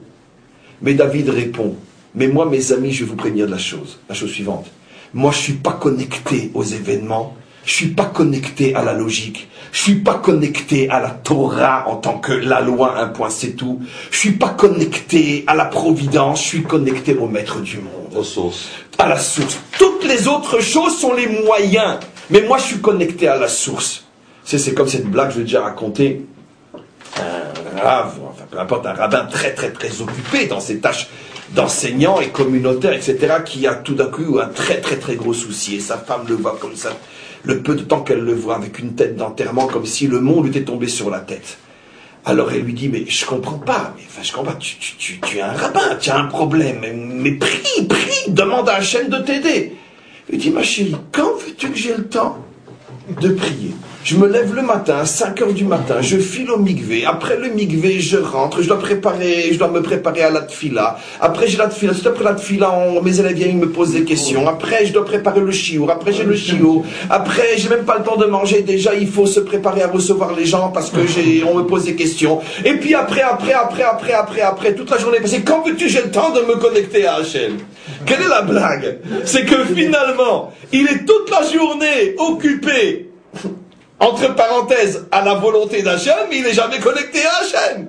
Mais David répond, mais moi mes amis, je vais vous prévenir de la chose, la chose suivante. Moi je ne suis pas connecté aux événements, je ne suis pas connecté à la logique, je ne suis pas connecté à la Torah en tant que la loi, un point c'est tout. Je ne suis pas connecté à la providence, je suis connecté au maître du monde. Aux sources. À la source. Toutes les autres choses sont les moyens. Mais moi je suis connecté à la source. C'est comme cette blague que je vais déjà raconter un grave, enfin peu importe, un rabbin très très très occupé dans ses tâches d'enseignant et communautaire, etc., qui a tout d'un coup un très très très gros souci, et sa femme le voit comme ça, le peu de temps qu'elle le voit, avec une tête d'enterrement, comme si le monde était tombé sur la tête. Alors elle lui dit, mais je comprends pas, mais je comprends pas, tu, es un rabbin, tu as un problème, mais, prie, prie, demande à chaîne de t'aider. Il dit, ma chérie, quand veux-tu que j'ai le temps de prier? Je me lève le matin, à 5 heures du matin, je file au migvé. Après le migvé, je rentre, je dois préparer, je dois me préparer à la tfila. Après j'ai la tfila, tout après la tfila, mes élèves viennent me posent des questions. Après je dois préparer le chiour, après j'ai le chiour. Après j'ai même pas le temps de manger, déjà il faut se préparer à recevoir les gens parce que j'ai, on me pose des questions. Et puis après, après, après, après, après, après, toute la journée passée, quand veux-tu j'ai le temps de me connecter à HM Quelle est la blague? C'est que finalement, il est toute la journée occupé entre parenthèses, à la volonté d'Hachem, mais il n'est jamais connecté à Hachem.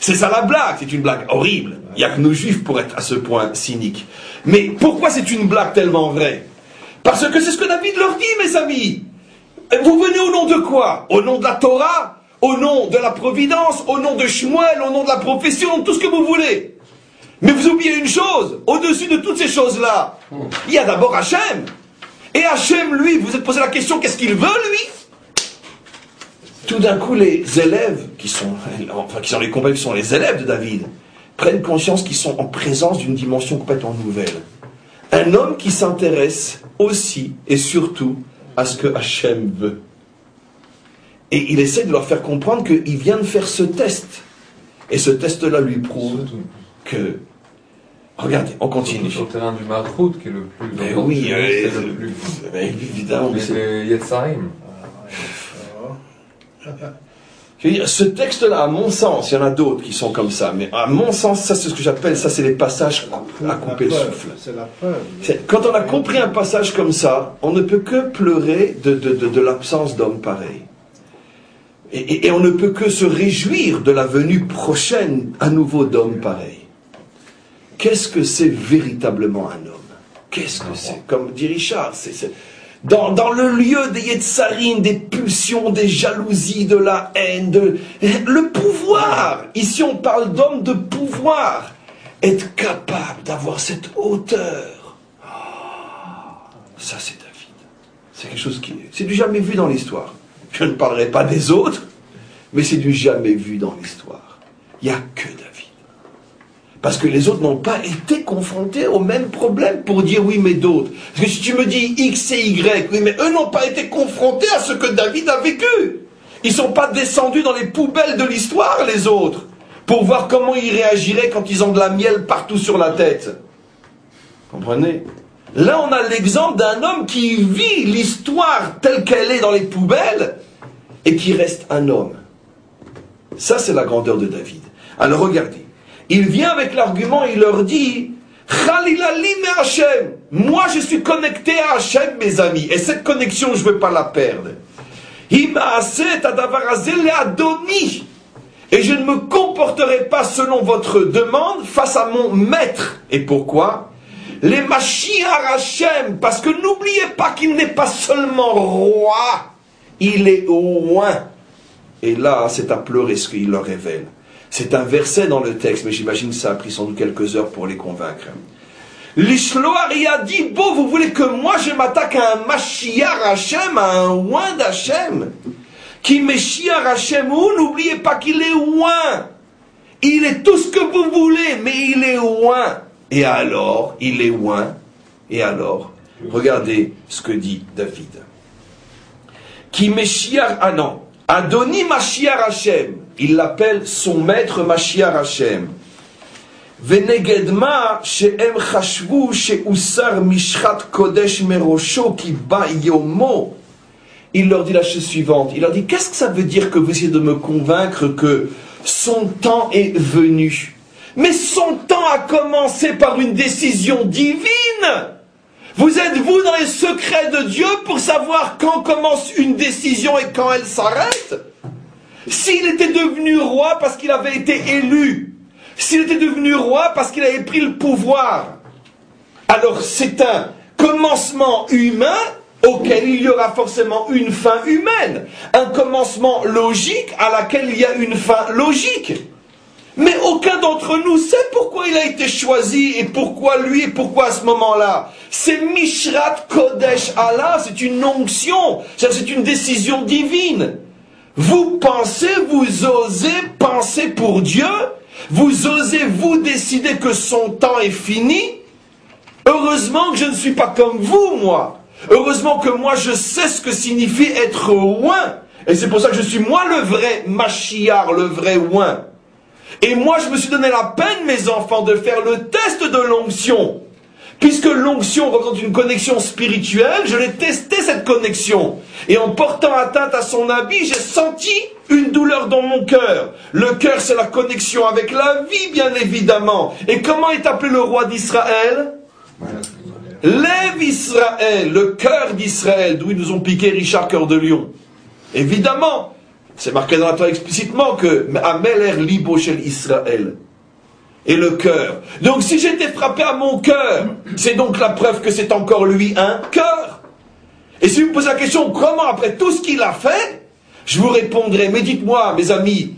C'est ça la blague, c'est une blague horrible. Il n'y a que nos juifs pour être à ce point cyniques. Mais pourquoi c'est une blague tellement vraie? Parce que c'est ce que David leur dit, mes amis. Vous venez au nom de quoi? Au nom de la Torah? Au nom de la providence? Au nom de Shmuel? Au nom de la profession Tout ce que vous voulez. Mais vous oubliez une chose, au-dessus de toutes ces choses-là, il y a d'abord Hachem. Et Hachem, lui, vous vous êtes posé la question, qu'est-ce qu'il veut, lui? Tout d'un coup, les élèves, qui sont, enfin, qui sont les compagnons, qui sont les élèves de David, prennent conscience qu'ils sont en présence d'une dimension complètement nouvelle. Un homme qui s'intéresse aussi et surtout à ce que Hachem veut. Et il essaie de leur faire comprendre qu'il vient de faire ce test. Et ce test-là lui prouve que Regardez, on continue. Sur le terrain du Matrout, qui est le plus. Mais oui, c'est le plus. Évidemment. Mais c'est Yetzarim. Ce texte-là, à mon sens, il y en a d'autres qui sont comme ça, mais à mon sens, ça c'est ce que j'appelle, ça c'est les passages à couper le souffle. C'est la preuve. Quand on a compris un passage comme ça, on ne peut que pleurer de, de, de, de l'absence d'hommes pareils. Et, et, et, on ne peut que se réjouir de la venue prochaine à nouveau d'hommes pareils. Qu'est-ce que c'est véritablement un homme? Qu'est-ce que c'est? Comme dit Richard, c'est dans, dans, le lieu des Yetzarines, des pulsions, des jalousies, de la haine, le pouvoir. Ici, on parle d'homme de pouvoir. Être capable d'avoir cette hauteur. Oh, ça, c'est David. C'est quelque chose qui. C'est du jamais vu dans l'histoire. Je ne parlerai pas des autres, mais c'est du jamais vu dans l'histoire. Il n'y a que David. Parce que les autres n'ont pas été confrontés au même problème pour dire oui, mais d'autres. Parce que si tu me dis X et Y, oui, mais eux n'ont pas été confrontés à ce que David a vécu. Ils ne sont pas descendus dans les poubelles de l'histoire, les autres, pour voir comment ils réagiraient quand ils ont de la miel partout sur la tête. Comprenez? Là, on a l'exemple d'un homme qui vit l'histoire telle qu'elle est dans les poubelles et qui reste un homme. Ça, c'est la grandeur de David. Alors regardez. Il vient avec l'argument, il leur dit Hashem. Moi, je suis connecté à Hachem, mes amis. Et cette connexion, je ne veux pas la perdre. Et je ne me comporterai pas selon votre demande face à mon maître. Et pourquoi? Les Mashiach Hachem. Parce que n'oubliez pas qu'il n'est pas seulement roi, il est roi. Et là, c'est à pleurer ce qu'il leur révèle. C'est un verset dans le texte, mais j'imagine que ça a pris sans doute quelques heures pour les convaincre. L'Ishloari a dit, bon, vous voulez que moi je m'attaque à un Mashiach Hashem, à un oin d'Hachem Qui Mashiach Hashem ou N'oubliez pas qu'il est oin. Il est tout ce que vous voulez, mais il est oin. Et alors, il est oin. Et alors, regardez ce que dit David. Qui Mashiach, ah non, Adoni Mashiach Hashem il l'appelle son maître Mashiach Hashem. Venegedma she'em chashvu she'usar mishrat kodesh merosho ki ba yomo. Il leur dit la chose suivante. Il leur dit, qu'est-ce que ça veut dire que vous essayez de me convaincre que son temps est venu? Mais son temps a commencé par une décision divine. Vous êtes vous dans les secrets de Dieu pour savoir quand commence une décision et quand elle s'arrête? S'il était devenu roi parce qu'il avait été élu, s'il était devenu roi parce qu'il avait pris le pouvoir, alors c'est un commencement humain auquel il y aura forcément une fin humaine, un commencement logique à laquelle il y a une fin logique. Mais aucun d'entre nous sait pourquoi il a été choisi et pourquoi lui et pourquoi à ce moment-là. C'est Mishrat Kodesh Allah, c'est une onction, c'est une décision divine. Vous pensez, vous osez penser pour Dieu, vous osez vous décider que son temps est fini? Heureusement que je ne suis pas comme vous, moi. Heureusement que moi je sais ce que signifie être oin. Et c'est pour ça que je suis moi le vrai machiar, le vrai oin. Et moi je me suis donné la peine, mes enfants, de faire le test de l'onction. Puisque l'onction représente une connexion spirituelle, je l'ai testé cette connexion. Et en portant atteinte à son habit, j'ai senti une douleur dans mon cœur. Le cœur, c'est la connexion avec la vie, bien évidemment. Et comment est appelé le roi d'Israël? Lève Israël, le cœur d'Israël, d'où ils nous ont piqué Richard Cœur de Lion. Évidemment, c'est marqué dans la Torah explicitement que Ameler Libo Israël et le cœur. Donc si j'étais frappé à mon cœur, c'est donc la preuve que c'est encore lui un cœur. Et si vous me posez la question, comment après tout ce qu'il a fait, je vous répondrai, mais dites-moi, mes amis,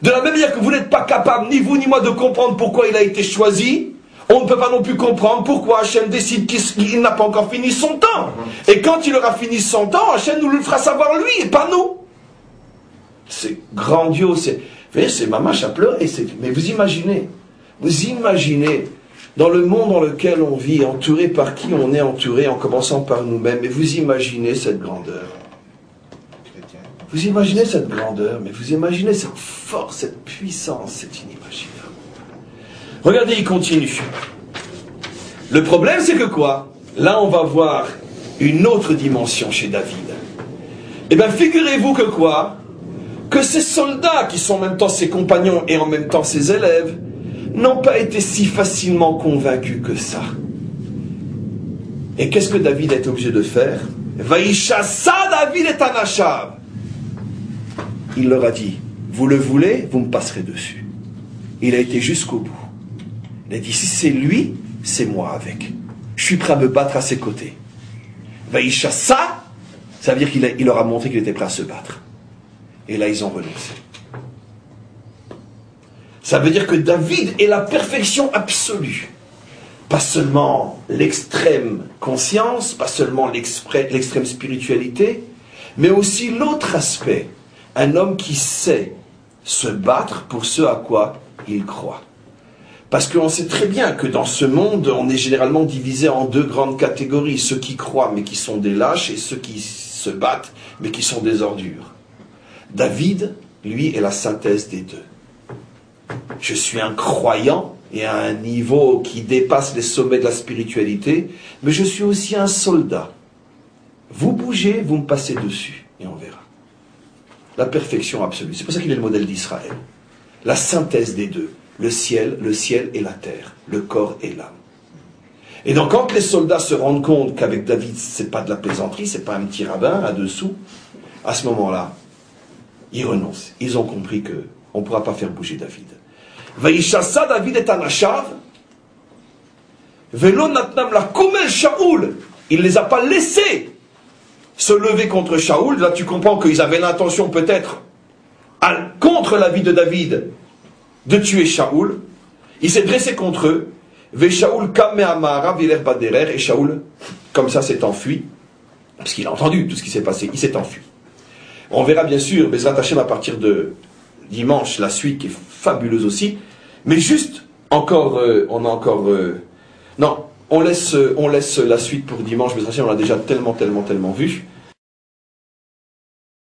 de la même manière que vous n'êtes pas capable, ni vous ni moi, de comprendre pourquoi il a été choisi, on ne peut pas non plus comprendre pourquoi Hachem décide qu'il n'a pas encore fini son temps. Et quand il aura fini son temps, Hachem nous le fera savoir lui et pas nous. C'est grandiose. C'est, c'est mamache à pleurer. Mais vous imaginez, vous imaginez, dans le monde dans lequel on vit, entouré par qui on est entouré, en commençant par nous-mêmes, et vous imaginez cette grandeur. Vous imaginez cette grandeur, mais vous imaginez cette force, cette puissance, c'est inimaginable. Regardez, il continue. Le problème, c'est que quoi? Là, on va voir une autre dimension chez David. Eh bien, figurez-vous que quoi? Que ces soldats, qui sont en même temps ses compagnons et en même temps ses élèves, n'ont pas été si facilement convaincus que ça. Et qu'est-ce que David été obligé de faire? Vaïchassa David est un achab. Il leur a dit, vous le voulez, vous me passerez dessus. Il a été jusqu'au bout. Il a dit, si c'est lui, c'est moi avec. Je suis prêt à me battre à ses côtés. Vaïchassa, ça veut dire qu'il il leur a montré qu'il était prêt à se battre. Et là, ils ont renoncé. Ça veut dire que David est la perfection absolue. Pas seulement l'extrême conscience, pas seulement l'extrême spiritualité, mais aussi l'autre aspect. Un homme qui sait se battre pour ce à quoi il croit. Parce qu'on sait très bien que dans ce monde, on est généralement divisé en deux grandes catégories. Ceux qui croient mais qui sont des lâches et ceux qui se battent mais qui sont des ordures. David, lui, est la synthèse des deux. Je suis un croyant et à un niveau qui dépasse les sommets de la spiritualité, mais je suis aussi un soldat. Vous bougez, vous me passez dessus, et on verra. La perfection absolue. C'est pour ça qu'il est le modèle d'Israël. La synthèse des deux. Le ciel, le ciel et la terre. Le corps et l'âme. Et donc quand les soldats se rendent compte qu'avec David, c'est pas de la plaisanterie, c'est pas un petit rabbin à dessous, à ce moment-là, ils renoncent. Ils ont compris que on ne pourra pas faire bouger David. David est un la. Il ne les a pas laissés se lever contre Shaoul. Là, tu comprends qu'ils avaient l'intention peut-être, contre la vie de David, de tuer Shaoul. Il s'est dressé contre eux. Ve Shaoul kamehamara baderer. Et Shaoul, comme ça, s'est enfui. Parce qu'il a entendu tout ce qui s'est passé. Il s'est enfui. On verra bien sûr Bezrat Hashem à partir de dimanche la suite qui est fabuleuse aussi. Mais juste, encore, euh, on a encore... Euh, non, on laisse, on laisse la suite pour dimanche, Hashem, on l'a déjà tellement, tellement, tellement vu.